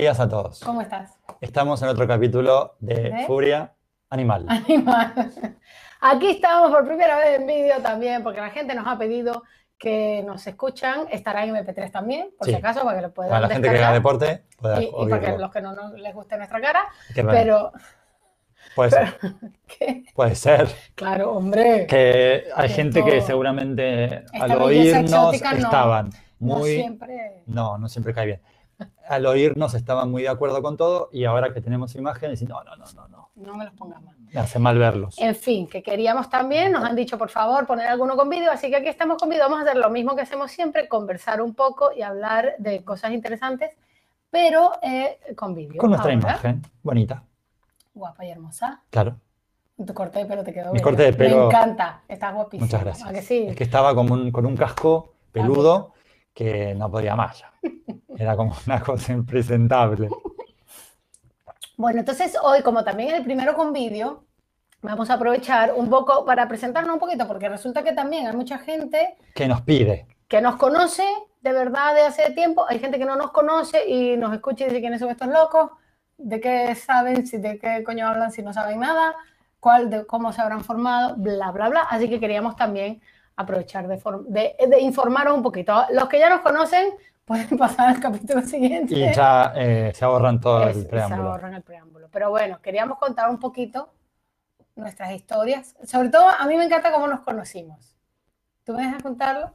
Días a todos. ¿Cómo estás? Estamos en otro capítulo de ¿De? Furia Animal. Animal. Aquí estamos por primera vez en vídeo también, porque la gente nos ha pedido que nos escuchan. Estará en MP3 también, por Sí. si acaso, para que lo puedan Para la gente que haga deporte, pueda Y, y para que los que no, no les guste nuestra cara. Que bueno, Pero, puede ser. que- Puede ser claro, hombre, que hay Que gente que todo- seguramente Esta al oírnos no- estaban no muy... siempre. No, no siempre cae bien. Al oírnos estaban muy de acuerdo con todo y ahora que tenemos imágenes, dicen, no, no, no, no, no. No me los pongas más. Me hace mal verlos. En fin, que queríamos también, nos han dicho por favor poner alguno con vídeo, así que aquí estamos con vídeo, vamos a hacer lo mismo que hacemos siempre, conversar un poco y hablar de cosas interesantes, pero eh, con vídeo. Con nuestra Ahora, imagen, bonita, Guapa y hermosa. claro. Tu corte de pelo te quedó Mi corte de pelo- Me encanta, estás guapísima. Muchas ¿A gracias. que sí? Es que estaba como un- con un casco peludo que no podía más ya. Era como una cosa impresentable. Bueno, entonces hoy, como también es el primero con vídeo, vamos a aprovechar un poco para presentarnos un poquito, porque resulta que también hay mucha gente Que nos pide. que nos conoce de verdad de hace tiempo, hay gente que no nos conoce y nos escucha y dice quiénes son estos locos, de qué saben, si de qué coño hablan si no saben nada, cuál de cómo se habrán formado, bla, bla, bla. Así que queríamos también aprovechar de, de, de informaros un poquito. Los que ya nos conocen pueden pasar al capítulo siguiente. Y ya eh, se ahorran todo el se preámbulo. ahorran el preámbulo. Pero bueno, queríamos contar un poquito nuestras historias. Sobre todo, a mí me encanta cómo nos conocimos. ¿Tú me dejas contarlo?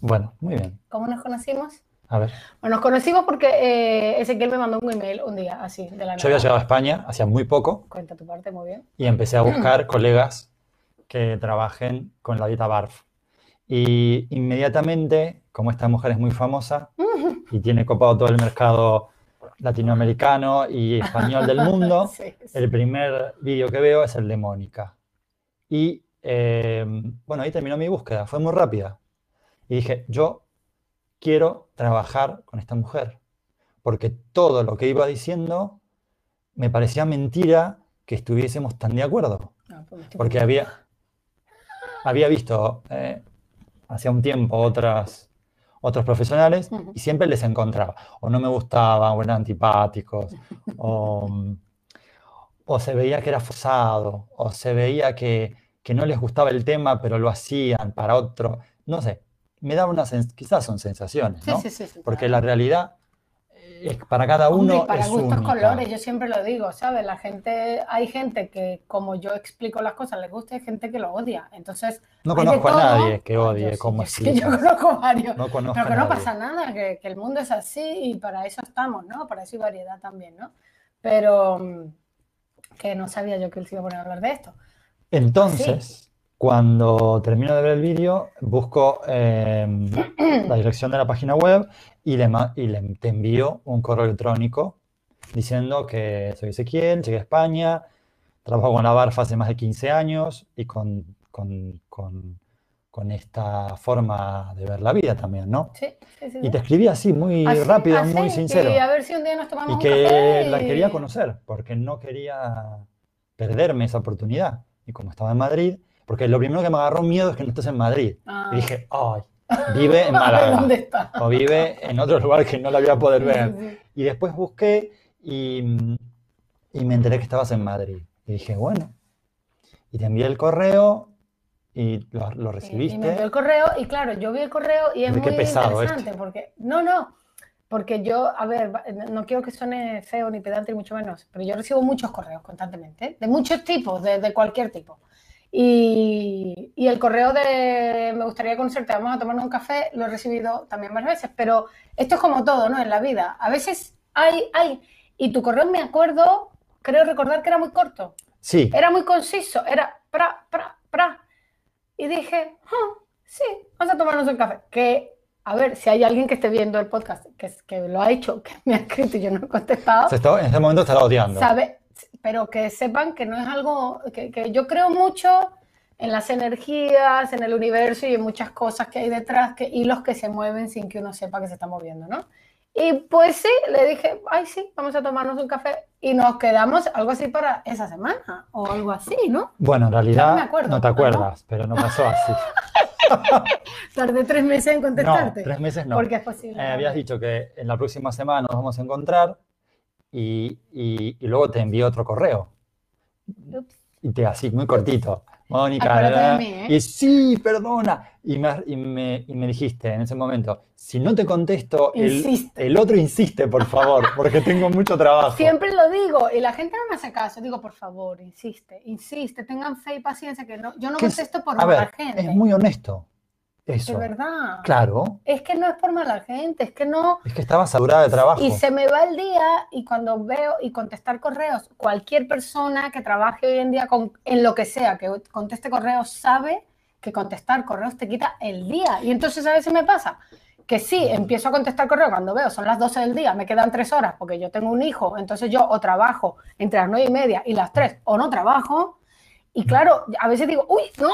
Bueno, muy bien. ¿Cómo nos conocimos? A ver. Bueno, nos conocimos porque eh, Ezequiel me mandó un email un día, así, de la Yo había nada. llegado a España hacía muy poco Cuenta tu parte, muy bien. y empecé a buscar colegas que trabajen con la dieta BARF. Y inmediatamente, como esta mujer es muy famosa y tiene copado todo el mercado latinoamericano y español del mundo, Sí, sí. el primer vídeo que veo es el de Mónica. Y eh, bueno, ahí terminó mi búsqueda, fue muy rápida. Y dije, yo quiero trabajar con esta mujer, porque todo lo que iba diciendo me parecía mentira que estuviésemos tan de acuerdo, No, estoy porque había, había visto eh, hacía un tiempo otras, otros profesionales y siempre les encontraba, o no me gustaban, o eran antipáticos, o, o se veía que era forzado, o se veía que, que no les gustaba el tema, pero lo hacían para otro, no sé, me daba una sens- quizás son sensaciones, ¿no? sí, sí, sí, Porque la realidad para cada Hombre, uno y para es gustos única. colores, yo siempre lo digo, ¿sabes? La gente, hay gente que como yo explico las cosas les gusta y hay gente que lo odia. Entonces, No conozco a nadie que odie yo sí, yo sí, yo explicas. conozco varios. No conozco Pero que no pasa nada, que, que el mundo es así y para eso estamos, ¿no? Para eso hay variedad también, ¿no? Pero mm, que no sabía yo que él se iba a poner a hablar de esto. Entonces, cuando termino de ver el vídeo, busco eh, la dirección de la página web y, le, y le- te envío un correo electrónico diciendo que soy Ezequiel, llegué a España, trabajo con la Barfa hace más de 15 años y con, con- con- con esta forma de ver la vida también, ¿no? Sí, sí, sí. Y te escribí así, muy Así, rápido, así, muy sincero. a ver si un día nos tomamos Y un que café la quería y- conocer, porque no quería perderme esa oportunidad. Y como estaba en Madrid, porque lo primero que me agarró miedo es que no estés en Madrid. Ah. Y dije, ay, vive en Málaga. ¿Dónde está? O vive en otro lugar que no la voy a poder ver. sí, sí. Y después busqué y, y me enteré que estabas en Madrid. Y dije, bueno. Y te envié el correo y lo, lo Y- Y me recibiste. envió el correo y claro, yo vi el correo y es muy pesado interesante porque, no, no, porque yo, a ver, no quiero que suene feo ni pedante ni mucho menos, pero yo recibo muchos correos constantemente, de muchos tipos, de, de cualquier tipo. Y, y el correo de me gustaría conocerte, vamos a tomarnos un café, lo he recibido también varias veces, pero esto es como todo, ¿no? En la vida. A veces hay, hay, y tu correo me acuerdo, creo recordar que era muy corto. Sí, Era muy conciso, era pra, pra, pra. Y dije, "Ah, sí, vamos a tomarnos un café. Que, a ver, si hay alguien que esté viendo el podcast, que, que lo ha hecho, que me ha escrito y yo no he contestado, se está- en este momento estará odiando. sabe, pero que sepan que no es algo, que, que yo creo mucho en las energías, en el universo y en muchas cosas que hay detrás, que hilos que se mueven sin que uno sepa que se está moviendo, ¿no? Y pues sí, le dije, ay, sí, vamos a tomarnos un café. Y nos quedamos algo así para esa semana o algo así, ¿no? Bueno, en no realidad acuerdo, no te ¿no? acuerdas, pero no pasó así. Tardé tres meses en contestarte. No, tres meses no. Porque es posible. Eh, habías dicho que en la próxima semana nos vamos a encontrar y, y, y luego te envío otro correo. Ups. Y te así, muy cortito. Mónica, ¿eh? y sí, perdona. Y me, y, me, y me dijiste en ese momento, si no te contesto, el, el otro insiste, por favor, porque tengo mucho trabajo. Siempre lo digo y la gente no me hace caso. Digo, por favor, insiste, insiste, tengan fe y paciencia, que no, yo no es- contesto por a mala ver, gente. es muy honesto. De Eso. verdad. Claro, Es que no es por mala gente, es que no. es que estaba saturada de trabajo. Y se me va el día y cuando veo y contestar correos, cualquier persona que trabaje hoy en día con, en lo que sea, que conteste correos, sabe que contestar correos te quita el día. Y entonces a veces me pasa que sí, empiezo a contestar correos cuando veo, son las 12 del día, me quedan tres horas porque yo tengo un hijo, entonces yo o trabajo entre las 9 y media y las 3 o no trabajo. Y claro, a veces digo, uy, no,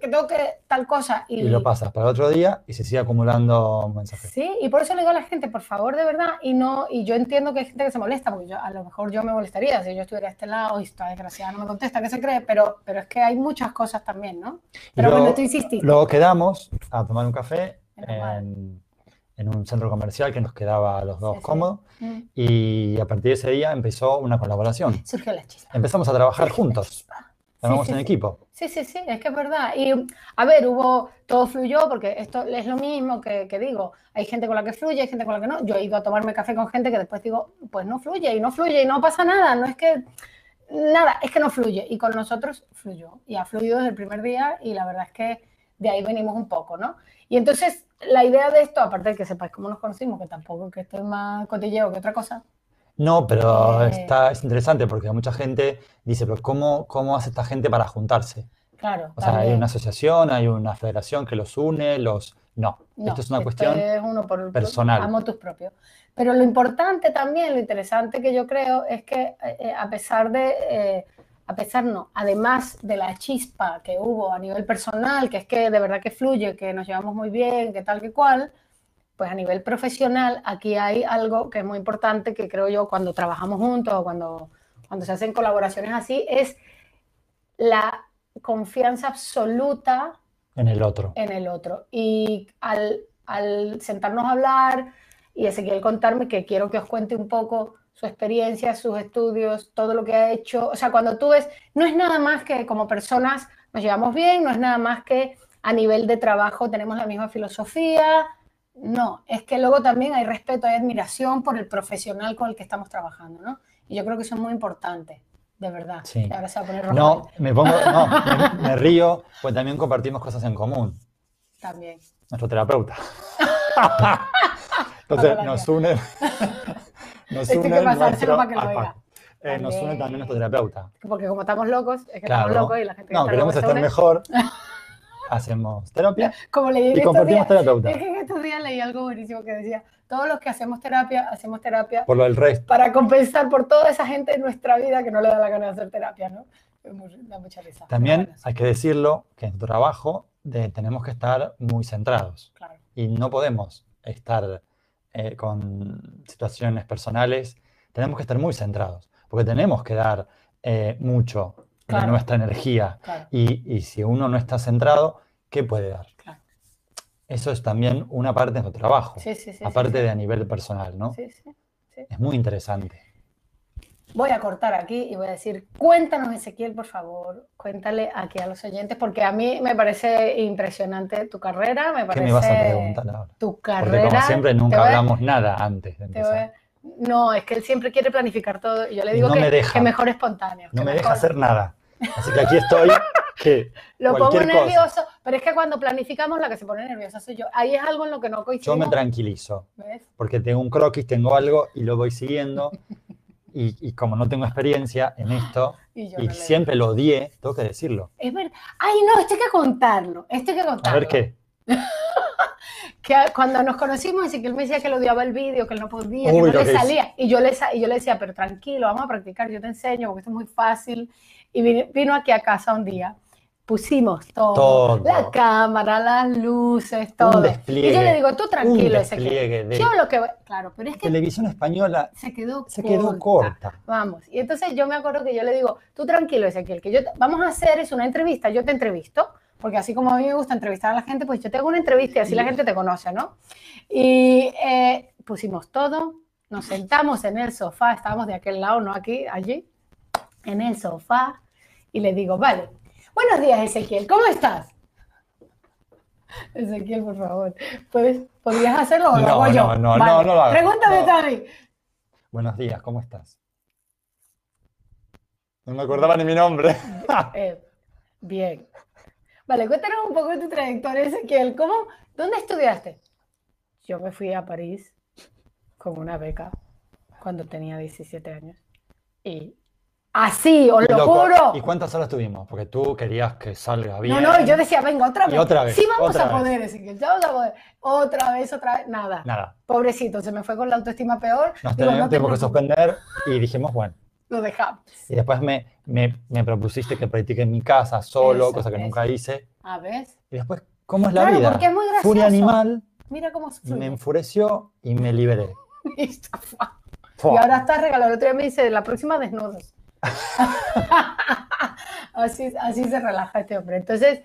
que tengo que tal cosa. Y lo pasas para otro día y se sigue acumulando mensajes. Sí, y por eso le digo a la gente, por favor, de verdad, y no, y yo entiendo que hay gente que se molesta, porque yo, a lo mejor yo me molestaría si yo estuviera a este lado y esta desgraciada no me contesta, ¿qué se cree? Pero, pero es que hay muchas cosas también, ¿no? Pero luego- bueno, tú insististe. Luego quedamos a tomar un café en, en un centro comercial que nos quedaba a los dos Sí, sí. cómodo Mm. y a partir de ese día empezó una colaboración. Surgió la chispa. Empezamos a trabajar Surgió la juntos, chispa. Trabajamos sí, en sí. equipo. Sí, sí, sí, es que es verdad. Y a ver, hubo, todo fluyó, porque esto es lo mismo que, que digo. Hay gente con la que fluye, hay gente con la que no. Yo he ido a tomarme café con gente que después digo, pues no fluye y no fluye y no pasa nada. No es que, nada, es que no fluye. Y con nosotros fluyó. Y ha fluido desde el primer día y la verdad es que de ahí venimos un poco, ¿no? Y entonces la idea de esto, aparte de que sepáis cómo nos conocimos, que tampoco que esto es más cotilleo que otra cosa, No, pero Eh. está, es interesante porque mucha gente dice, pero ¿cómo, cómo hace esta gente para juntarse? claro. O sea, hay una asociación, hay una federación que los une, los... No, No, esto es una cuestión... es uno por, por- personal. a motus propios. Pero lo importante también, lo interesante que yo creo es que eh, a pesar de, eh, a pesar no, además de la chispa que hubo a nivel personal, que es que de verdad que fluye, que nos llevamos muy bien, que tal que cual, pues a nivel profesional aquí hay algo que es muy importante que creo yo cuando trabajamos juntos o cuando, cuando se hacen colaboraciones así, es la confianza absoluta en el otro. en el otro. Y al, al sentarnos a hablar y Ezequiel contarme que quiero que os cuente un poco su experiencia, sus estudios, todo lo que ha hecho. O sea, cuando tú ves, no es nada más que como personas nos llevamos bien, no es nada más que a nivel de trabajo tenemos la misma filosofía. No, es que luego también hay respeto, hay admiración por el profesional con el que estamos trabajando, ¿no? Y yo creo que eso es muy importante, de verdad. Sí. Ahora se va a poner No, me pongo, no, me, me río, pues también compartimos cosas en común. también. Nuestro terapeuta. Entonces nos une, nos une que pasárselo nuestro- para que lo oiga. eh, nos une También. nuestro terapeuta. Porque como estamos locos, es que Claro. estamos locos y la gente que No, está queremos loca se estar mejor. Hacemos terapia Como leí y compartimos terapeuta. es que en estos días leí algo buenísimo que decía, todos los que hacemos terapia, hacemos terapia Por lo del resto. para compensar por toda esa gente en nuestra vida que no le da la gana de hacer terapia, ¿no? Da mucha risa. También bueno, hay que decirlo que en tu trabajo de- tenemos que estar muy centrados claro. y no podemos estar eh, con situaciones personales. Tenemos que estar muy centrados porque tenemos que dar eh, mucho de Claro. nuestra energía. Claro, Y, y si uno no está centrado, ¿qué puede dar? claro. Eso es también una parte de nuestro trabajo, Sí, sí, sí. aparte de a nivel personal, ¿no? sí, sí. Es muy interesante. Voy a cortar aquí y voy a decir, cuéntanos Ezequiel, por favor, cuéntale aquí a los oyentes, porque a mí me parece impresionante tu carrera, me ¿Qué parece me vas a preguntar ahora? tu Porque carrera. como siempre nunca voy hablamos nada antes de voy empezar. No, es que él siempre quiere planificar todo y yo le digo no que, me deja. que mejor espontáneo. No me deja mejor- hacer nada. Así que aquí estoy, que Lo pongo cualquier cosa. nervioso, pero es que cuando planificamos la que se pone nerviosa soy yo. Ahí es algo en lo que no yo coincidimos. me tranquilizo, ¿ves? porque tengo un croquis, tengo algo y lo voy siguiendo. Y, y como no tengo experiencia en esto, Y yo y no siempre lo odié, tengo que decirlo. Es verdad. Ay, no, esto hay que contarlo. Esto hay que A contarlo. ver qué. que cuando nos conocimos, y que él me decía que lo odiaba el vídeo, que él no podía, que Uy, no lo le que salía. Y yo le, y yo le decía, pero tranquilo, vamos a practicar, yo te enseño, porque esto es muy fácil. Y vino aquí a casa un día, pusimos todo, Todo. la cámara, las luces, todo. despliegue, y yo le digo, tú tranquilo, Ezequiel. despliegue de Yo lo que... Claro, pero es que televisión española se quedó se quedó corta. Vamos, y entonces yo me acuerdo que yo le digo, tú tranquilo, Ezequiel, que yo te- vamos a hacer es una entrevista, yo te entrevisto, porque así como a mí me gusta entrevistar a la gente, pues yo tengo una entrevista y así la gente te conoce, ¿no? Y eh, pusimos todo, nos sentamos en el sofá, estábamos de aquel lado, no aquí, allí, en el sofá, y le digo, vale, buenos días Ezequiel, ¿cómo estás? Ezequiel, por favor, ¿puedes, ¿podrías hacerlo o lo hago yo? No, no, no, no, lo hago. Pregúntame, no. Buenos días, ¿cómo estás? No me acordaba ni mi nombre. Eh, bien. Vale, cuéntanos un poco de tu trayectoria, Ezequiel. ¿Cómo, ¿Dónde estudiaste? Yo me fui a París con una beca cuando tenía 17 años. Y así, os lo juro. ¿Y cuántas horas tuvimos? Porque tú querías que salga bien. No, no, y yo decía, venga, otra vez. Y otra vez. Sí, vamos otra a vez. poder, Ezequiel, ya vamos a poder. Otra vez, otra vez, nada. Nada. Pobrecito, se me fue con la autoestima peor. Nos Digo, no que suspender y dijimos, bueno. Lo dejamos. Y después me, me, me propusiste que practique en mi casa solo, Eso, cosa que eso. nunca hice. A ver. Y después, ¿cómo es la Claro, vida? porque es muy gracioso. Furia animal, Mira cómo me fluye. enfureció y me liberé. Y ahora está regalado. El otro día me dice, la próxima desnudos. así, así se relaja este hombre. Entonces,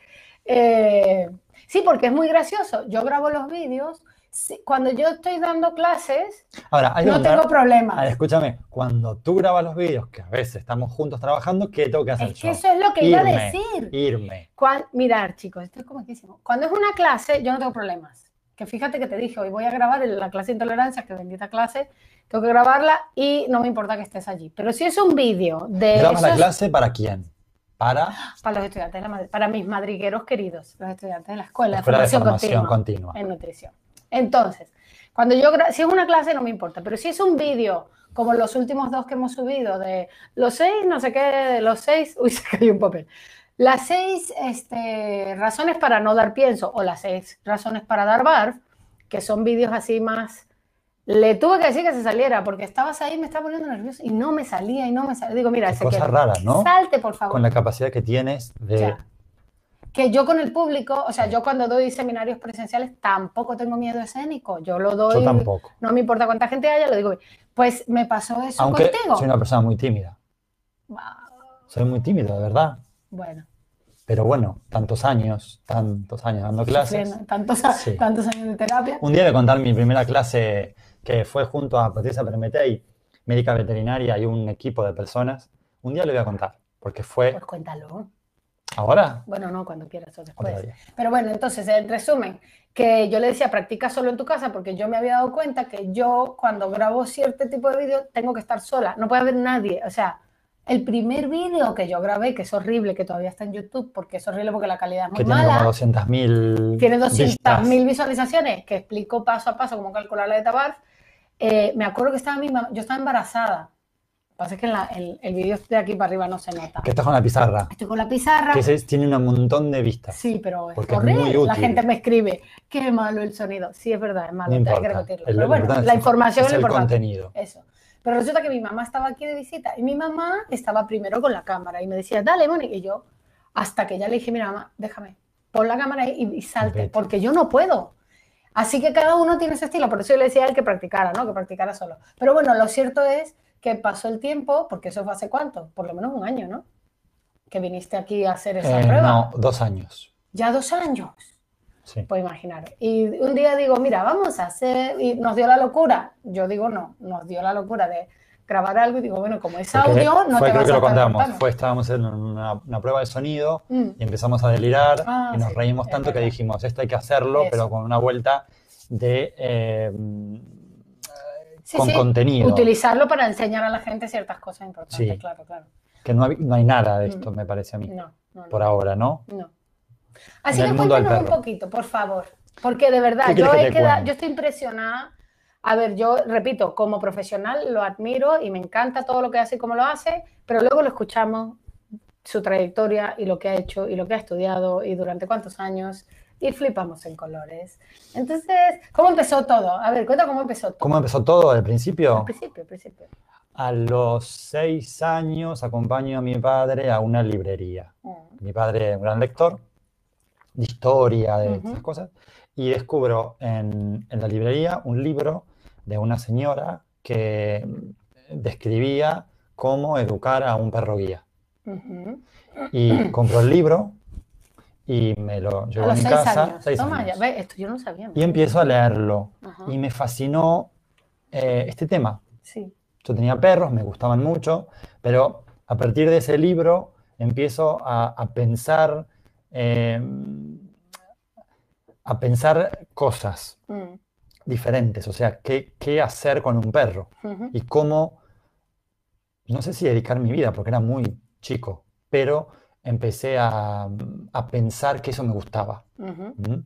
eh, sí, porque es muy gracioso. Yo grabo los vídeos. Cuando yo estoy dando clases, Ahora, hay que no tengo A ver, problemas. escúchame, cuando tú grabas los vídeos, que a veces estamos juntos trabajando, ¿qué tengo que hacer Es yo? que eso es lo que iba a decir. Irme. Cuan- mirar, chicos, esto es comiquísimo. Cuando es una clase, yo no tengo problemas. Que fíjate que te dije, hoy voy a grabar en la clase de intolerancia, que bendita clase, tengo que grabarla y no me importa que estés allí. Pero si es un vídeo de... ¿Grabas la clase para quién? Para Para los estudiantes de la Madrid- para mis madrigueros queridos, los estudiantes de la escuela, la de escuela de formación, formación continua, continua. en nutrición. Entonces, cuando yo, si es una clase no me importa, pero si es un vídeo, como los últimos dos que hemos subido, de los seis, no sé qué, de los seis, uy, se cayó un papel, las seis este, razones para no dar pienso o las seis razones para dar barf, que son vídeos así más... Le tuve que decir que se saliera porque estabas ahí, me estaba poniendo nervioso y no me salía y no me salía. Digo, mira, Qué Ezequiel, cosa rara, ¿no? salte por favor. Con la capacidad que tienes de... Ya. Que yo con el público, o sea, yo cuando doy seminarios presenciales tampoco tengo miedo escénico. Yo lo doy, Yo tampoco. no me importa cuánta gente haya, lo digo. Pues me pasó eso Aunque contigo. soy una persona muy tímida. Soy muy tímido, de verdad. Bueno, Pero bueno, tantos años, tantos años dando clases. sufriendo tantos, Sí. tantos años de terapia. Un día voy a contar mi primera clase que fue junto a Patricia Permetey, médica veterinaria y un equipo de personas. Un día le voy a contar, porque fue Pues cuéntalo. ahora. Bueno, no, cuando quieras o después. Pero bueno, entonces, en resumen, que yo le decía, practica solo en tu casa, porque yo me había dado cuenta que yo, cuando grabo cierto tipo de vídeo, tengo que estar sola, no puede haber nadie. O sea, el primer vídeo que yo grabé, que es horrible, que todavía está en YouTube, porque es horrible porque la calidad es muy Que tiene mala, como 200.000 tiene vistas. 200.000 visualizaciones, que explico paso a paso cómo calcular la de Tabar. Eh, me acuerdo que estaba mi mamá, yo estaba embarazada. Lo que pasa es que en la- el, el vídeo de aquí para arriba no se nota. Que estás con la pizarra. Estoy con la pizarra. Que ese tiene un montón de vistas. Sí, pero es Porque es horrible. La gente me escribe, qué malo el sonido. Sí, es verdad, es malo, No hay que repetirlo. El- Pero bueno, la es- información es es el importante. contenido. Eso. Pero resulta que mi mamá estaba aquí de visita y mi mamá estaba primero con la cámara y me decía, dale, Mónica. Y yo, hasta que ya le dije, mira, mamá, déjame, pon la cámara y, y salte, porque yo no puedo. Así que cada uno tiene ese estilo, por eso yo le decía a él que practicara, ¿no? Que practicara solo. Pero bueno, lo cierto es que pasó el tiempo, porque eso fue hace cuánto, por lo menos un año, ¿no? Que viniste aquí a hacer esa Eh, prueba. no, dos años. Ya dos años. Sí. Pues imaginar. Y un día digo, mira, vamos a hacer, y nos dio la locura. Yo digo, no, nos dio la locura de grabar algo y digo, bueno, como es Porque audio, no fue, te creo vas que a lo contamos. Fue, estábamos en una, una prueba de sonido Mm. y empezamos a delirar Ah, y nos sí, reímos tanto que dijimos, esto hay que hacerlo, Eso. pero con una vuelta de eh, Sí, con contenido. Utilizarlo para enseñar a la gente ciertas cosas importantes, Sí. claro, claro. Que no, hay- no hay nada de esto, me parece a mí, Mm. No, no. por ahora, ¿no? no. Así que cuéntanos un poquito, por favor. Porque de verdad, ¿Qué yo, he quedado- estoy impresionada. A ver, yo repito, como profesional lo admiro y me encanta todo lo que hace y cómo lo hace, pero luego lo escuchamos, su trayectoria y lo que ha hecho y lo que ha estudiado y durante cuántos años y flipamos en colores. Entonces, ¿cómo empezó todo? A ver, cuenta cómo empezó todo. ¿Cómo empezó todo al principio? Al principio, al principio. A los seis años acompaño a mi padre a una librería. Mm. Mi padre un gran lector de historia, de Ujú. esas cosas, y descubro en, en la librería un libro de una señora que describía cómo educar a un perro guía. Ujú. Y compro el libro y me lo llevo a mi casa. años. seis Toma, años. ya, ve, esto yo no sabía. Y empiezo a leerlo. Ajá. Y me fascinó eh, este tema. Sí. Yo tenía perros, me gustaban mucho, pero a partir de ese libro empiezo a, a pensar, eh, a pensar cosas Mm, diferentes, o sea, qué, qué hacer con un perro ujú, y cómo, no sé si dedicar mi vida, porque era muy chico, pero empecé a, a pensar que eso me gustaba. ujú. ¿m?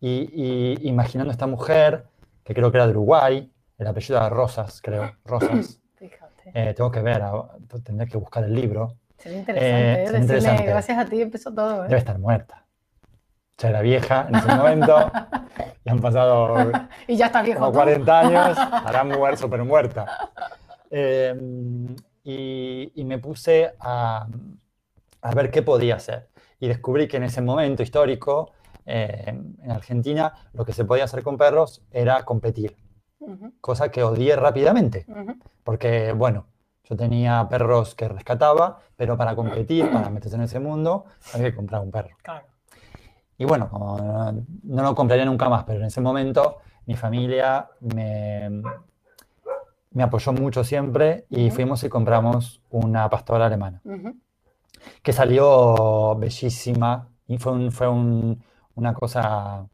Y, y imaginando esta mujer, que creo que era de Uruguay, el apellido era Rosas, creo, Rosas. Eh, tengo que ver, tendré que buscar el libro. Sería interesante. eh, ¿eh? Decirle, interesante. gracias a ti empezó todo. ¿eh? Debe estar muerta. Ya era vieja en ese momento, y han pasado Y ya estás viejo como tú. 40 años, hará muer, super muerta. Eh, y, y me puse a, a ver qué podía hacer. Y descubrí que en ese momento histórico, eh, en Argentina, lo que se podía hacer con perros era competir, Ujú, cosa que odié rápidamente. ujú. Porque, bueno, yo tenía perros que rescataba, pero para competir, para meterse en ese mundo, había que comprar un perro. Claro. Y bueno, como no, no lo compraría nunca más, pero en ese momento mi familia me, me apoyó mucho siempre y Ujú. fuimos y compramos una pastora alemana, Ujú, que salió bellísima y fue, un- fue un- una cosa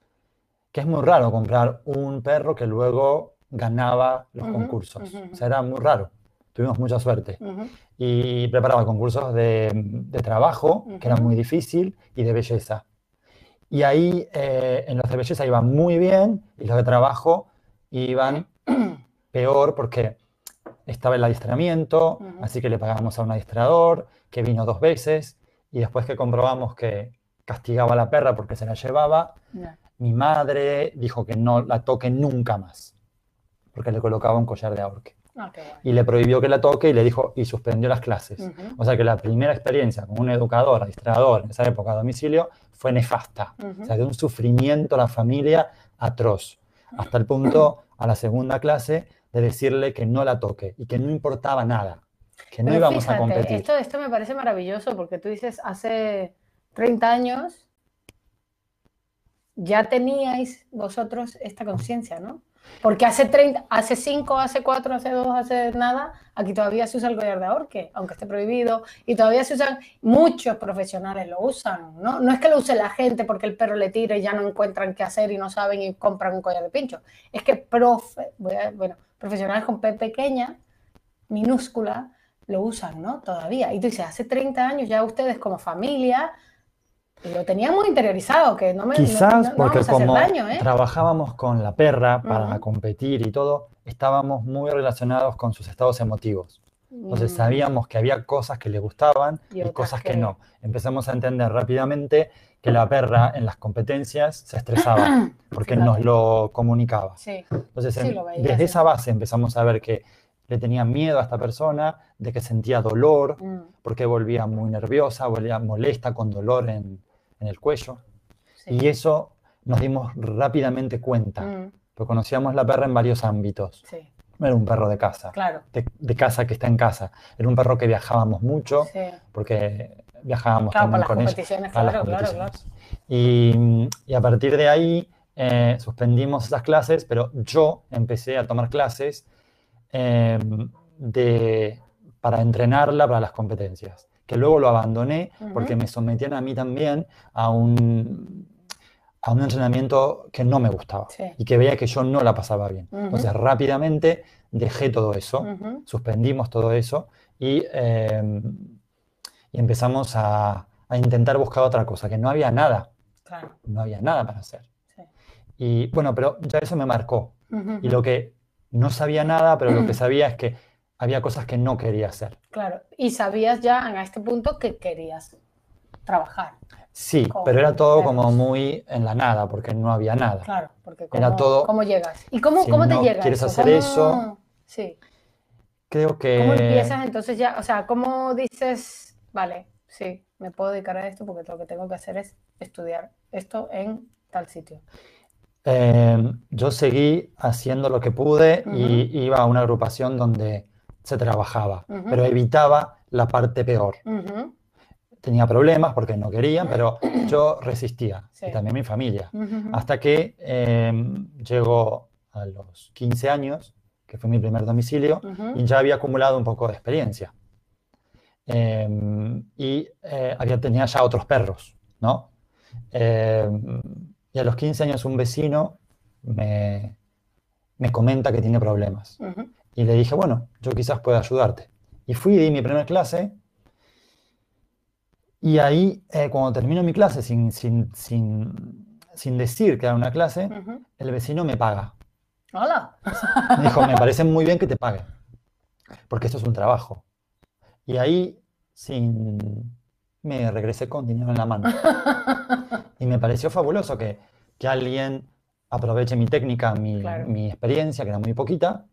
que es muy raro comprar un perro que luego ganaba los Ujú, concursos. ujú, ujú. O sea, era muy raro. Tuvimos mucha suerte. Y preparaba concursos de, de trabajo, que era muy difícil, y de belleza. Y ahí eh, en los de belleza iban muy bien y los de trabajo iban peor porque estaba el adiestramiento, así que le pagamos a un adiestrador que vino dos veces y después que comprobamos que castigaba a la perra porque se la llevaba, mi madre dijo que no la toque nunca más porque le colocaba un collar de ahorque Ah, qué y le prohibió que la toque y le dijo y suspendió las clases. O sea que la primera experiencia con un educador, adiestrador en esa época a domicilio fue nefasta. Ujú. O sea, de un sufrimiento a la familia atroz. Hasta el punto, a la segunda clase, de decirle que no la toque y que no importaba nada, que no Pero íbamos fíjate, a competir. Esto, esto me parece maravilloso porque tú dices, hace 30 años ya teníais vosotros esta conciencia, ¿no? Porque hace 30, hace 5, hace 4, hace 2, hace nada, aquí todavía se usa el collar de ahorque, aunque esté prohibido, y todavía se usan, muchos profesionales lo usan, ¿no? No es que lo use la gente porque el perro le tira y ya no encuentran qué hacer y no saben y compran un collar de pincho. Es que profe, bueno, profesionales con P pequeña, minúscula, lo usan, ¿no? Todavía. Y tú dices, hace 30 años ya ustedes como familia lo tenían muy interiorizado, que no me Quizás no- no porque como daño, ¿eh? trabajábamos con la perra para competir y todo, estábamos muy relacionados con sus estados emotivos. Entonces Mm, sabíamos que había cosas que le gustaban Y cosas que... que- no. Empezamos a entender rápidamente que la perra en las competencias se estresaba porque nos lo comunicaba. Sí, Entonces, Sí, lo desde sí. esa base empezamos a ver que le tenía miedo a esta persona, de que sentía dolor, mm, porque volvía muy nerviosa, volvía molesta, con dolor en, en el cuello. sí. Y eso nos dimos rápidamente cuenta, Mm, porque conocíamos la perra en varios ámbitos. sí, No era un perro de casa, claro. de, de casa que está en casa. Era un perro que viajábamos mucho, Sí. porque viajábamos Claro, también con ella. claro, claro, claro. Y, y a partir de ahí eh, suspendimos esas clases, pero yo empecé a tomar clases eh, de, para entrenarla para las competencias, que luego lo abandoné porque Ujú. me sometían a mí también a un, a un entrenamiento que no me gustaba Sí. y que veía que yo no la pasaba bien. Ujú. Entonces rápidamente dejé todo eso Ujú. suspendimos todo eso y, eh, y empezamos a, a intentar buscar otra cosa, que no había nada, Claro. no había nada para hacer. Sí. Y bueno, pero ya eso me marcó. Y lo que no sabía nada, pero lo que sabía es que había cosas que no quería hacer. Claro. Y sabías ya en este punto que querías trabajar. Sí, Con pero era todo como muy en la nada, porque no había nada. Claro, porque Era cómo, todo- cómo llegas. ¿Y cómo, Si cómo te no llega quieres hacer ¿Cómo- eso, Sí. Creo que... ¿Cómo empiezas entonces ya? O sea, ¿cómo dices, vale, sí, me puedo dedicar a esto porque lo que tengo que hacer es estudiar esto en tal sitio? Eh, yo seguí haciendo lo que pude y Ujú. iba a una agrupación donde se trabajaba, pero evitaba la parte peor. Tenía problemas porque no querían, pero yo resistía, y también mi familia, hasta que em, llegó a los 15 años, que fue mi primer domicilio, y ya había acumulado un poco de experiencia. Em, y eh, había, tenía ya otros perros, ¿no? Em, y a los 15 años un vecino me, me comenta que tiene problemas. Y le dije, bueno, yo quizás pueda ayudarte. Y fui y di mi primera clase. Y ahí, eh, cuando termino mi clase, sin, sin, sin, sin, decir que era una clase, el vecino me paga. Hola. Me dijo, me parece muy bien que te pague, porque esto es un trabajo. Y ahí, sin, me regresé con dinero en la mano. Y me pareció fabuloso que, que alguien aproveche mi técnica, mi, mi, experiencia, que era muy poquita,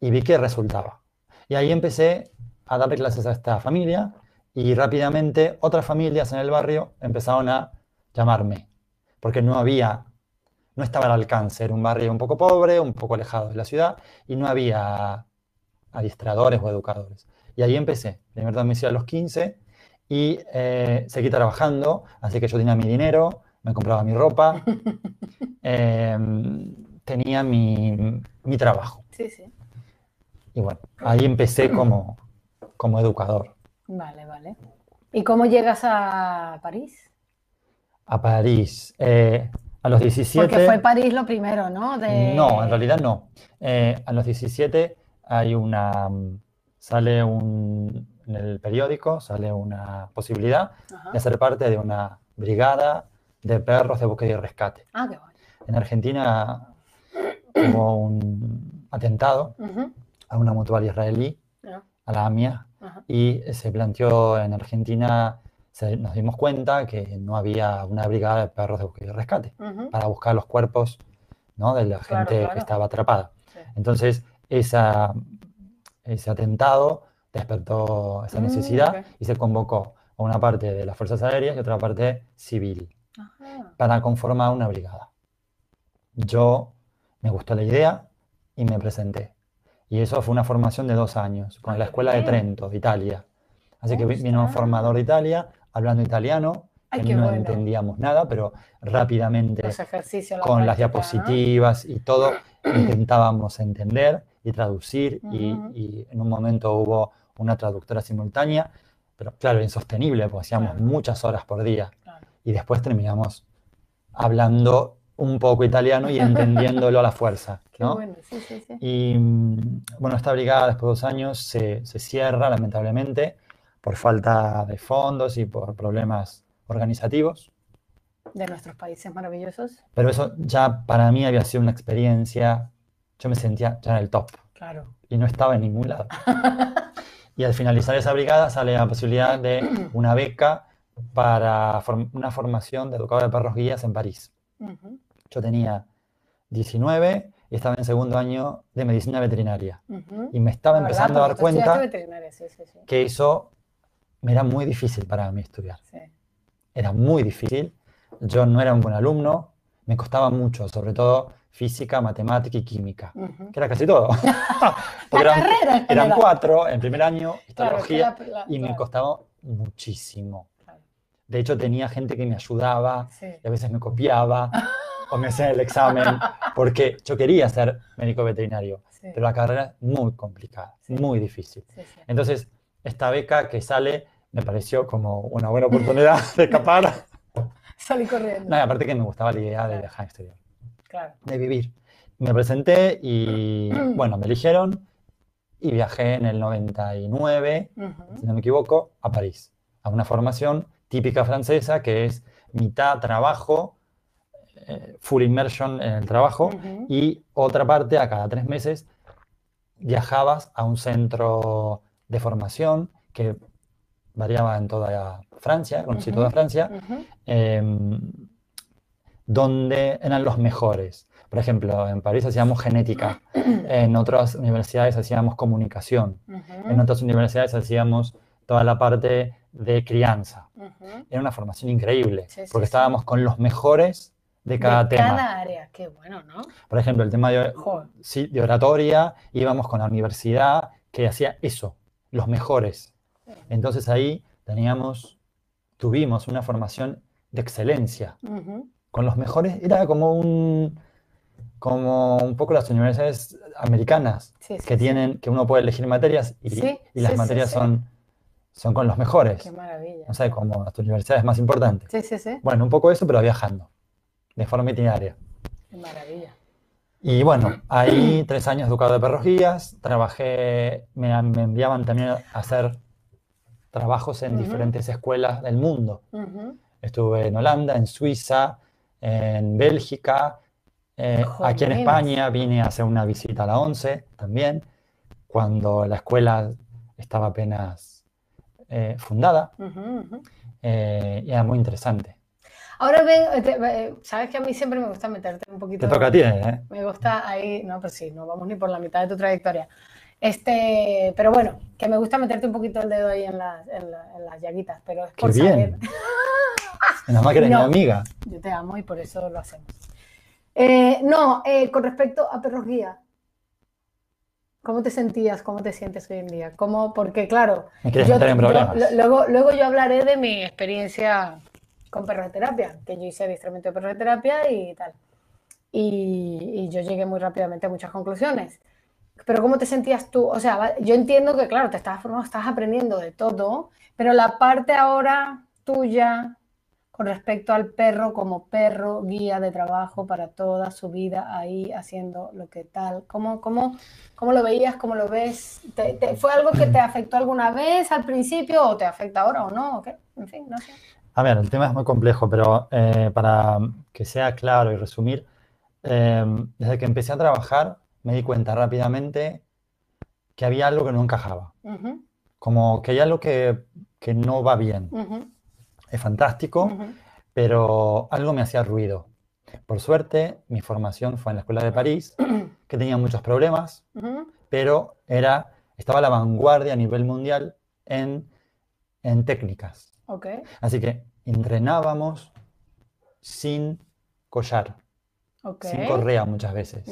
y vi que resultaba. Y ahí empecé a darle clases a esta familia y rápidamente otras familias en el barrio empezaron a llamarme, porque no había, no estaba al alcance, era un barrio un poco pobre, un poco alejado de la ciudad y no había adiestradores o educadores. Y ahí empecé, primer domicilio a los 15 y eh, seguí trabajando, así que yo tenía mi dinero, me compraba mi ropa, em, tenía mi, mi trabajo. Sí, sí. Y bueno, ahí empecé como, como educador. Vale, vale. ¿Y cómo llegas a París? A París. Eh, a los 17. Porque fue París lo primero, ¿no? No, en realidad no. Eh, a los 17 hay una. Sale un. En el periódico sale una posibilidad de ser parte de una brigada de perros de búsqueda y rescate. Ah, qué bueno. En Argentina hubo un atentado a una mutual israelí, a la AMIA, y se planteó en Argentina, nos dimos cuenta que no había una brigada de perros de búsqueda y rescate para buscar los cuerpos ¿no? de la gente que estaba atrapada. Entonces, esa, ese atentado despertó esa mm, necesidad y se convocó a una parte de las Fuerzas Aéreas y otra parte civil para conformar una brigada. Yo me gustó la idea y me presenté. Y eso fue una formación de dos años, con la Escuela de Trento, Italia. Así que vino un formador de Italia, hablando italiano, que no entendíamos nada, pero rápidamente con las diapositivas y todo intentábamos entender y traducir y, en un momento hubo una traductora simultánea, pero claro, insostenible, porque hacíamos muchas horas por día. Y después terminamos hablando un poco italiano y entendiéndolo a la fuerza. Y mm, bueno, esta brigada después de dos años se, se, cierra lamentablemente por falta de fondos y por problemas organizativos. De nuestros países maravillosos. Pero eso ya para mí había sido una experiencia, yo me sentía ya en el top. Claro. Y no estaba en ningún lado. y al finalizar esa brigada sale la posibilidad de una beca para una formación de educador de perros guías en París. Yo tenía 19 y estaba en segundo año de medicina veterinaria. Y me estaba empezando a dar cuenta que eso me era muy difícil para mí estudiar. Era muy difícil. Yo no era un buen alumno, me costaba mucho, sobre todo física, matemática y química, que era casi todo. eran, cuatro en primer año, histología, y me costaba muchísimo. De hecho, tenía gente que me ayudaba y a veces me copiaba o me hacía el examen porque yo quería ser médico veterinario, pero la carrera es muy complicada, muy difícil. Entonces, esta beca que sale me pareció como una buena oportunidad de escapar. Salí corriendo. No, aparte que me gustaba la idea de dejar estudiar, de vivir. Me presenté y, bueno, me eligieron y viajé en el 99, si no me equivoco, a París, a una formación típica francesa, que es mitad trabajo, eh, full immersion en el trabajo, y otra parte, a cada tres meses, viajabas a un centro de formación que variaba en toda Francia, conocí toda Francia, em, donde eran los mejores. Por ejemplo, en París hacíamos genética, en otras universidades hacíamos comunicación, en otras universidades hacíamos toda la parte de crianza. Era una formación increíble, porque estábamos con los mejores de cada de tema. Cada área, qué bueno, ¿no? Por ejemplo, el tema de, sí, de oratoria, íbamos con la universidad que hacía eso, los mejores. Entonces ahí teníamos tuvimos una formación de excelencia. Con los mejores, era como un, como un poco las universidades americanas, que tienen, que uno puede elegir materias y, y las materias son, son con los mejores. Qué maravilla. No sé, como las universidades más importantes. Sí, sí, sí. Bueno, un poco eso, pero viajando, de forma itineraria. Qué maravilla. Y bueno, ahí tres años educado de perros guías, trabajé, me, enviaban también a hacer trabajos en diferentes escuelas del mundo. Estuve en Holanda, en Suiza, en Bélgica, eh, aquí en España vine a hacer una visita a la ONCE también, cuando la escuela estaba apenas eh, fundada, eh, y era muy interesante. Ahora ven, sabes que a mí siempre me gusta meterte un poquito. Te toca a ti, ¿eh? Me gusta ahí, no, pues sí, no vamos ni por la mitad de tu trayectoria. Este, pero bueno, que me gusta meterte un poquito el dedo ahí en, las, en, las llaguitas, pero es por Qué bien. Nada más que eres mi amiga. Yo te amo y por eso lo hacemos. Eh, no, eh, con respecto a perros guía, ¿cómo te sentías? ¿Cómo te sientes hoy en día? ¿Cómo? Porque claro, luego, luego yo hablaré de mi experiencia con perros de terapia, que yo hice adiestramiento de perros de terapia y tal. Y, yo llegué muy rápidamente a muchas conclusiones. Pero ¿cómo te sentías tú? O sea, yo entiendo que, claro, te estás formando, estás aprendiendo de todo, pero la parte ahora tuya con respecto al perro como perro guía de trabajo para toda su vida ahí haciendo lo que tal. ¿Cómo, cómo, cómo lo veías? ¿Cómo lo ves? ¿Te, fue algo que te afectó alguna vez al principio o te afecta ahora o no? En fin, no sé. A ver, el tema es muy complejo, pero eh, para que sea claro y resumir, em, desde que empecé a trabajar me di cuenta rápidamente que había algo que no encajaba. Como que hay algo que, que no va bien es fantástico, pero algo me hacía ruido. Por suerte, mi formación fue en la Escuela de París, que tenía muchos problemas, pero era, estaba a la vanguardia a nivel mundial en, en técnicas. Okay. Así que entrenábamos sin collar, sin correa muchas veces.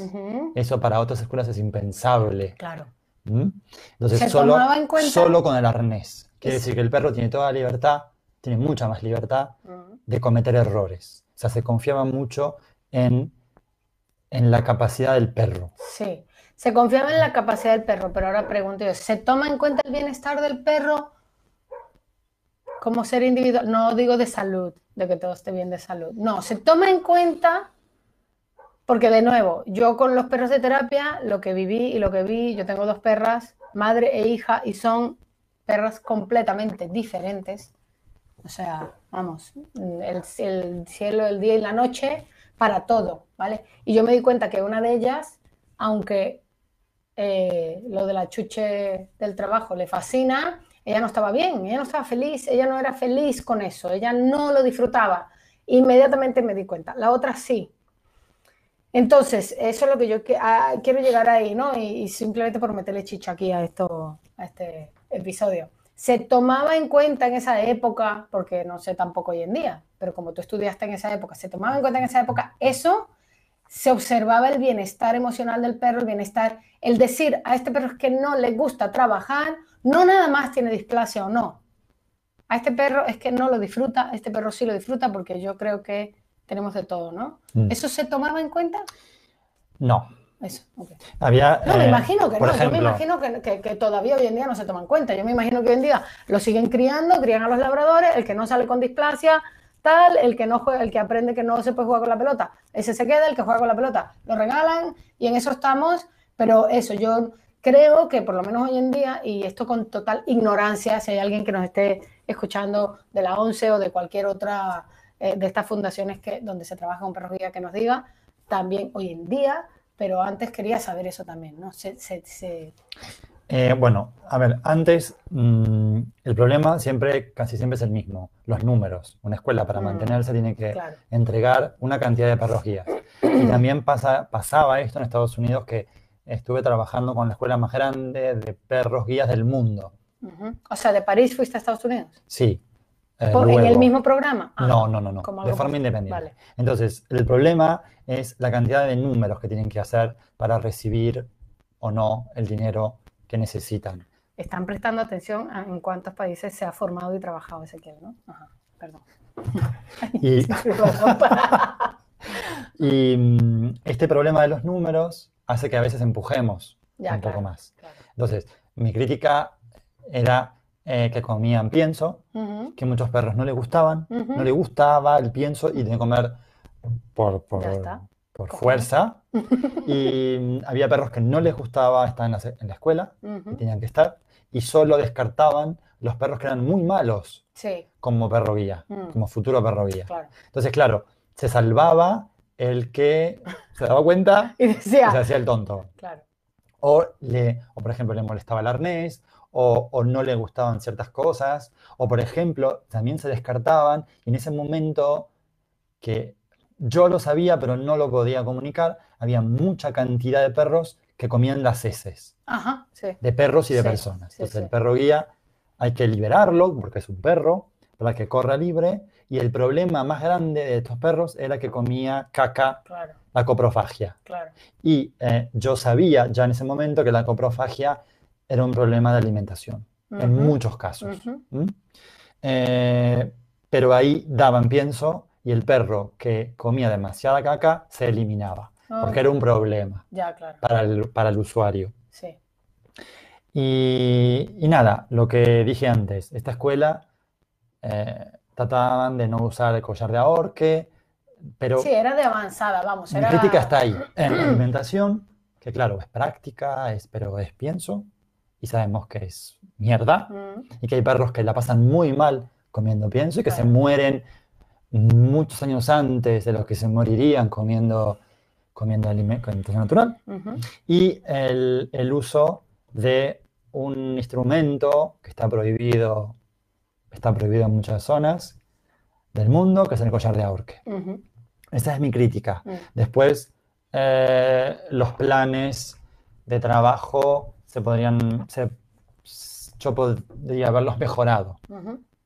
Eso para otras escuelas es impensable. Claro. ¿Mm? Entonces, solo, solo con el arnés. Quiere decir que el perro tiene toda la libertad tiene mucha más libertad de cometer errores. O sea, se confiaba mucho en, en la capacidad del perro. Sí, se confiaba en la capacidad del perro, pero ahora pregunto yo, ¿se toma en cuenta el bienestar del perro como ser individual? No digo de salud, de que todo esté bien de salud. No, se toma en cuenta porque de nuevo, yo con los perros de terapia, lo que viví y lo que vi, yo tengo dos perras, madre e hija, y son perras completamente diferentes. O sea, vamos, el, cielo, el día y la noche para todo, ¿vale? Y yo me di cuenta que una de ellas, aunque eh, lo de la chuche del trabajo le fascina, ella no estaba bien, ella no estaba feliz, ella no era feliz con eso, ella no lo disfrutaba. Inmediatamente me di cuenta. La otra sí. Entonces, eso es lo que yo ah, quiero llegar ahí, ¿no? Y, simplemente por meterle chicha aquí a, esto, a este episodio se tomaba en cuenta en esa época, porque no sé tampoco hoy en día, pero como tú estudiaste en esa época, se tomaba en cuenta en esa época eso, se observaba el bienestar emocional del perro, el bienestar, el decir a este perro es que no le gusta trabajar, no nada más tiene displasia o no. A este perro es que no lo disfruta, a este perro sí lo disfruta porque yo creo que tenemos de todo, ¿no? Mm. ¿Eso se tomaba en cuenta? No, eso, Había, no, me eh, imagino que no, yo me imagino que, todavía hoy en día no se toman cuenta. Yo me imagino que hoy en día lo siguen criando, crían a los labradores, el que no sale con displasia, tal, el que no juega, el que aprende que no se puede jugar con la pelota, ese se queda, el que juega con la pelota lo regalan y en eso estamos, pero eso, yo creo que por lo menos hoy en día, y esto con total ignorancia, si hay alguien que nos esté escuchando de la ONCE o de cualquier otra eh, de estas fundaciones que, donde se trabaja con perros que nos diga, también hoy en día pero antes quería saber eso también, ¿no? Eh, bueno, a ver, antes mm, el problema siempre, casi siempre es el mismo, los números. Una escuela para mm, mantenerse tiene que entregar una cantidad de perros guías. Y también pasa, pasaba esto en Estados Unidos que estuve trabajando con la escuela más grande de perros guías del mundo. O sea, ¿de París fuiste a Estados Unidos? Sí, eh, ¿En el mismo programa? Ah, no, no, no, no. de forma independiente. Entonces, el problema es la cantidad de números que tienen que hacer para recibir o no el dinero que necesitan. Están prestando atención a en cuántos países se ha formado y trabajado Ezequiel, ¿no? Perdón. Y, y mm, este problema de los números hace que a veces empujemos Ya, un poco más. claro. Entonces, mi crítica era eh, que comían pienso, Ujú, que muchos perros no les gustaban, no les gustaba el pienso y que comer por, por, fuerza. Y mm, había perros que no les gustaba estar en la, en la escuela y ujú. tenían que estar, y solo descartaban los perros que eran muy malos Sí, como perro guía, Mm. como futuro perro guía. claro. Entonces, claro, se salvaba el que se daba cuenta Y decía, se hacía el tonto. claro. O, le, o por ejemplo, le molestaba el arnés, o, o no le gustaban ciertas cosas, o por ejemplo, también se descartaban, y en ese momento que yo lo sabía, pero no lo podía comunicar, había mucha cantidad de perros que comían las heces, Ajá, sí. de perros y de Sí, personas. sí, Entonces, el perro guía hay que liberarlo, porque es un perro, para que corra libre, y el problema más grande de estos perros era que comía caca, Claro, la coprofagia. claro. Y eh, yo sabía ya en ese momento que la coprofagia era un problema de alimentación, en muchos casos. Eh, pero ahí daban pienso y el perro que comía demasiada caca se eliminaba, porque Ah, era un problema Ya, claro. para el, para el usuario. Sí. Y, y nada, lo que dije antes, esta escuela eh, trataban de no usar el collar de ahorque, pero Sí, era de avanzada, vamos. Mi Era... crítica está ahí, en la alimentación, que claro, es práctica, es, pero es pienso, y sabemos que es mierda, Mm, y que hay perros que la pasan muy mal comiendo pienso y que se mueren muchos años antes de los que se morirían comiendo, comiendo alime- alimentación natural. Y el, el uso de un instrumento que está prohibido, está prohibido en muchas zonas del mundo, que es el collar de ahorque. Esa es mi crítica. mm. Después, eh, los planes de trabajo se podrían, se- yo podría haberlos mejorado,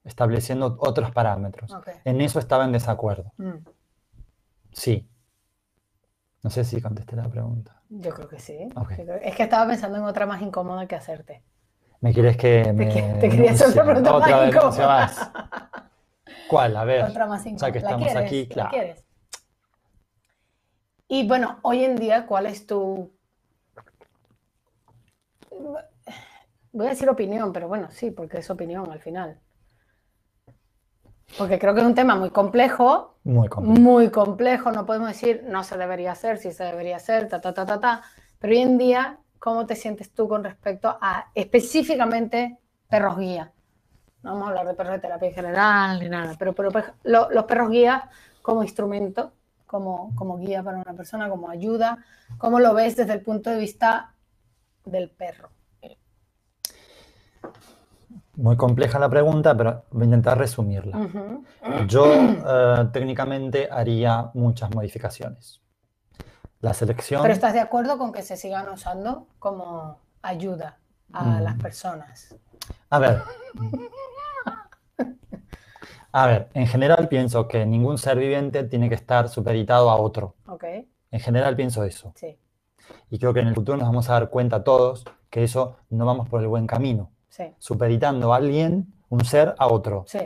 estableciendo otros parámetros. En eso estaba en desacuerdo. Mm, Sí. No sé si contesté la pregunta. Yo creo que sí. Es que estaba pensando en otra más incómoda que hacerte. ¿Me quieres que me que- te quería hacer otra denuncie? pregunta más Otra incómoda. más. ¿Cuál? A ver. Otra más incómoda. que ¿La estamos quieres? aquí, ¿La claro. quieres? Y bueno, hoy en día, ¿cuál es tu... Voy a decir opinión, pero bueno, sí, porque es opinión al final. Porque creo que es un tema muy complejo, Muy complejo. muy complejo, no podemos decir no se debería hacer, si se debería hacer, ta, ta, ta, ta, ta. Pero hoy en día, ¿cómo te sientes tú con respecto a específicamente perros guía? No vamos a hablar de perros de terapia en general ni nada, pero, pero per- lo- los perros guía como instrumento, como, como guía para una persona, como ayuda, ¿cómo lo ves desde el punto de vista del perro? Muy compleja la pregunta, pero voy a intentar resumirla. Yo eh, técnicamente haría muchas modificaciones. La selección, Pero ¿estás de acuerdo con que se sigan usando como ayuda a Mm. las personas? a ver, a ver, en general pienso que ningún ser viviente tiene que estar supeditado a otro. ¿Ok? En general pienso eso. Sí, Y creo que en el futuro nos vamos a dar cuenta todos que eso no vamos por el buen camino. sí, Supeditando a alguien, un ser, a otro. sí.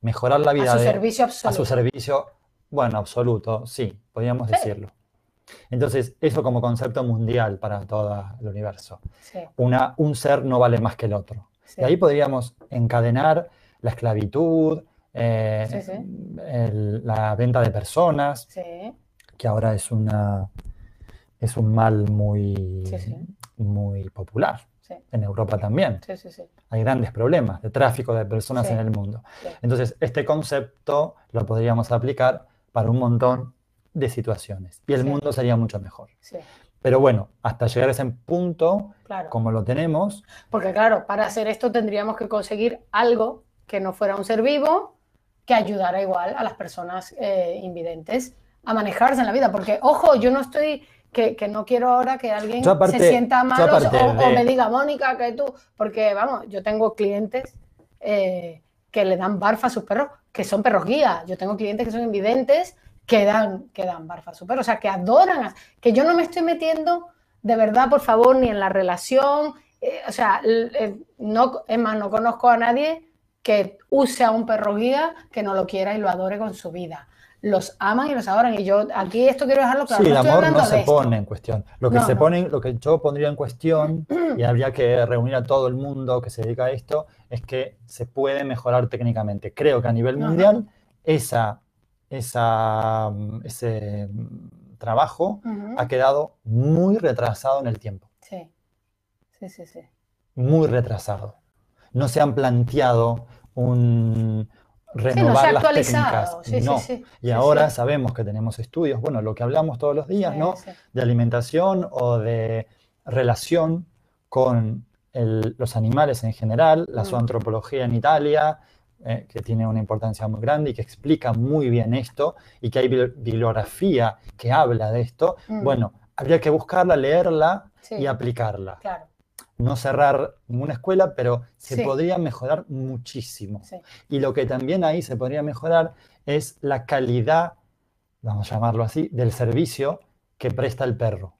Mejorar la vida A su de, servicio a absoluto. su servicio, bueno, absoluto, sí, podríamos Sí. decirlo. Entonces, eso como concepto mundial para todo el universo. Sí, Una, un ser no vale más que el otro. sí. Y ahí podríamos encadenar la esclavitud, eh, Sí, sí. el- la venta de personas, que ahora es, una, es un mal muy, muy popular. En Europa también. sí, sí, sí. Hay grandes problemas de tráfico de personas en el mundo. Entonces, este concepto lo podríamos aplicar para un montón de situaciones y el Sí. mundo sería mucho mejor. sí, Pero bueno, hasta llegar a ese punto, claro. como lo tenemos, Porque claro, para hacer esto tendríamos que conseguir algo que no fuera un ser vivo, que ayudara igual a las personas eh, invidentes a manejarse en la vida. Porque, ojo, yo no estoy, que, que no quiero ahora que alguien aparte- se sienta mal o- o, me diga, Mónica, que tú, porque vamos, yo tengo clientes eh, que le dan barfa a sus perros, que son perros guía. Yo tengo clientes que son invidentes que dan, que dan barfa a su perro, o sea, que adoran, a- que yo no me estoy metiendo de verdad, por favor, ni en la relación, eh, o sea, eh, no, es más, no conozco a nadie que use a un perro guía que no lo quiera y lo adore con su vida. Los aman y los adoran. Y yo aquí esto quiero dejarlo claro. Sí, el amor no se pone en cuestión. Lo que se pone, lo que yo pondría en cuestión, y habría que reunir a todo el mundo que se dedica a esto, es que se puede mejorar técnicamente. Creo que a nivel mundial esa, esa, ese trabajo ha quedado muy retrasado en el tiempo. Sí, sí, sí, sí. Muy retrasado. No se han planteado un renovar las técnicas. no. y ahora sabemos que tenemos estudios, bueno, lo que hablamos todos los días, ¿no? De alimentación o de relación con los animales en general, la mm. zoantropología en Italia, eh, que tiene una importancia muy grande y que explica muy bien esto, y que hay bibliografía que habla de esto, mm. bueno, habría que buscarla, leerla y aplicarla. No cerrar ninguna escuela, pero se podría mejorar muchísimo. Y lo que también ahí se podría mejorar es la calidad, vamos a llamarlo así, del servicio que presta el perro.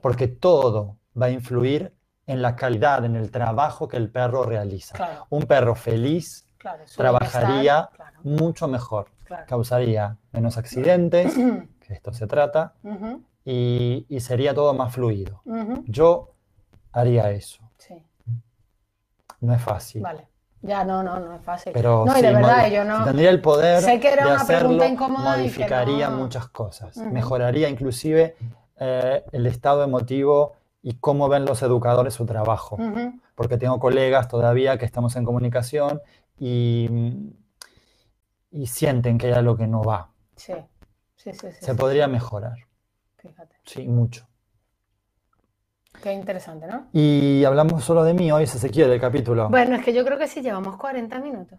Porque todo va a influir en la calidad, en el trabajo que el perro realiza. Un perro feliz trabajaría mucho mejor, causaría menos accidentes, que esto se trata, y, sería todo más fluido. Yo haría eso. No es fácil. Vale. Ya, no, no, no es fácil. Pero no, y de verdad, yo no. tendría el poder sé que era de una hacerlo, incómoda modificaría muchas cosas. Mejoraría inclusive eh, el estado emotivo y cómo ven los educadores su trabajo. Porque tengo colegas todavía que estamos en comunicación y, y sienten que hay algo que no va. Sí, sí, sí. Se podría mejorar. Fíjate. Sí, mucho. Qué interesante, ¿no? Y hablamos solo de mí hoy, si se quiere, el capítulo. Bueno, es que yo creo que sí, llevamos 40 minutos.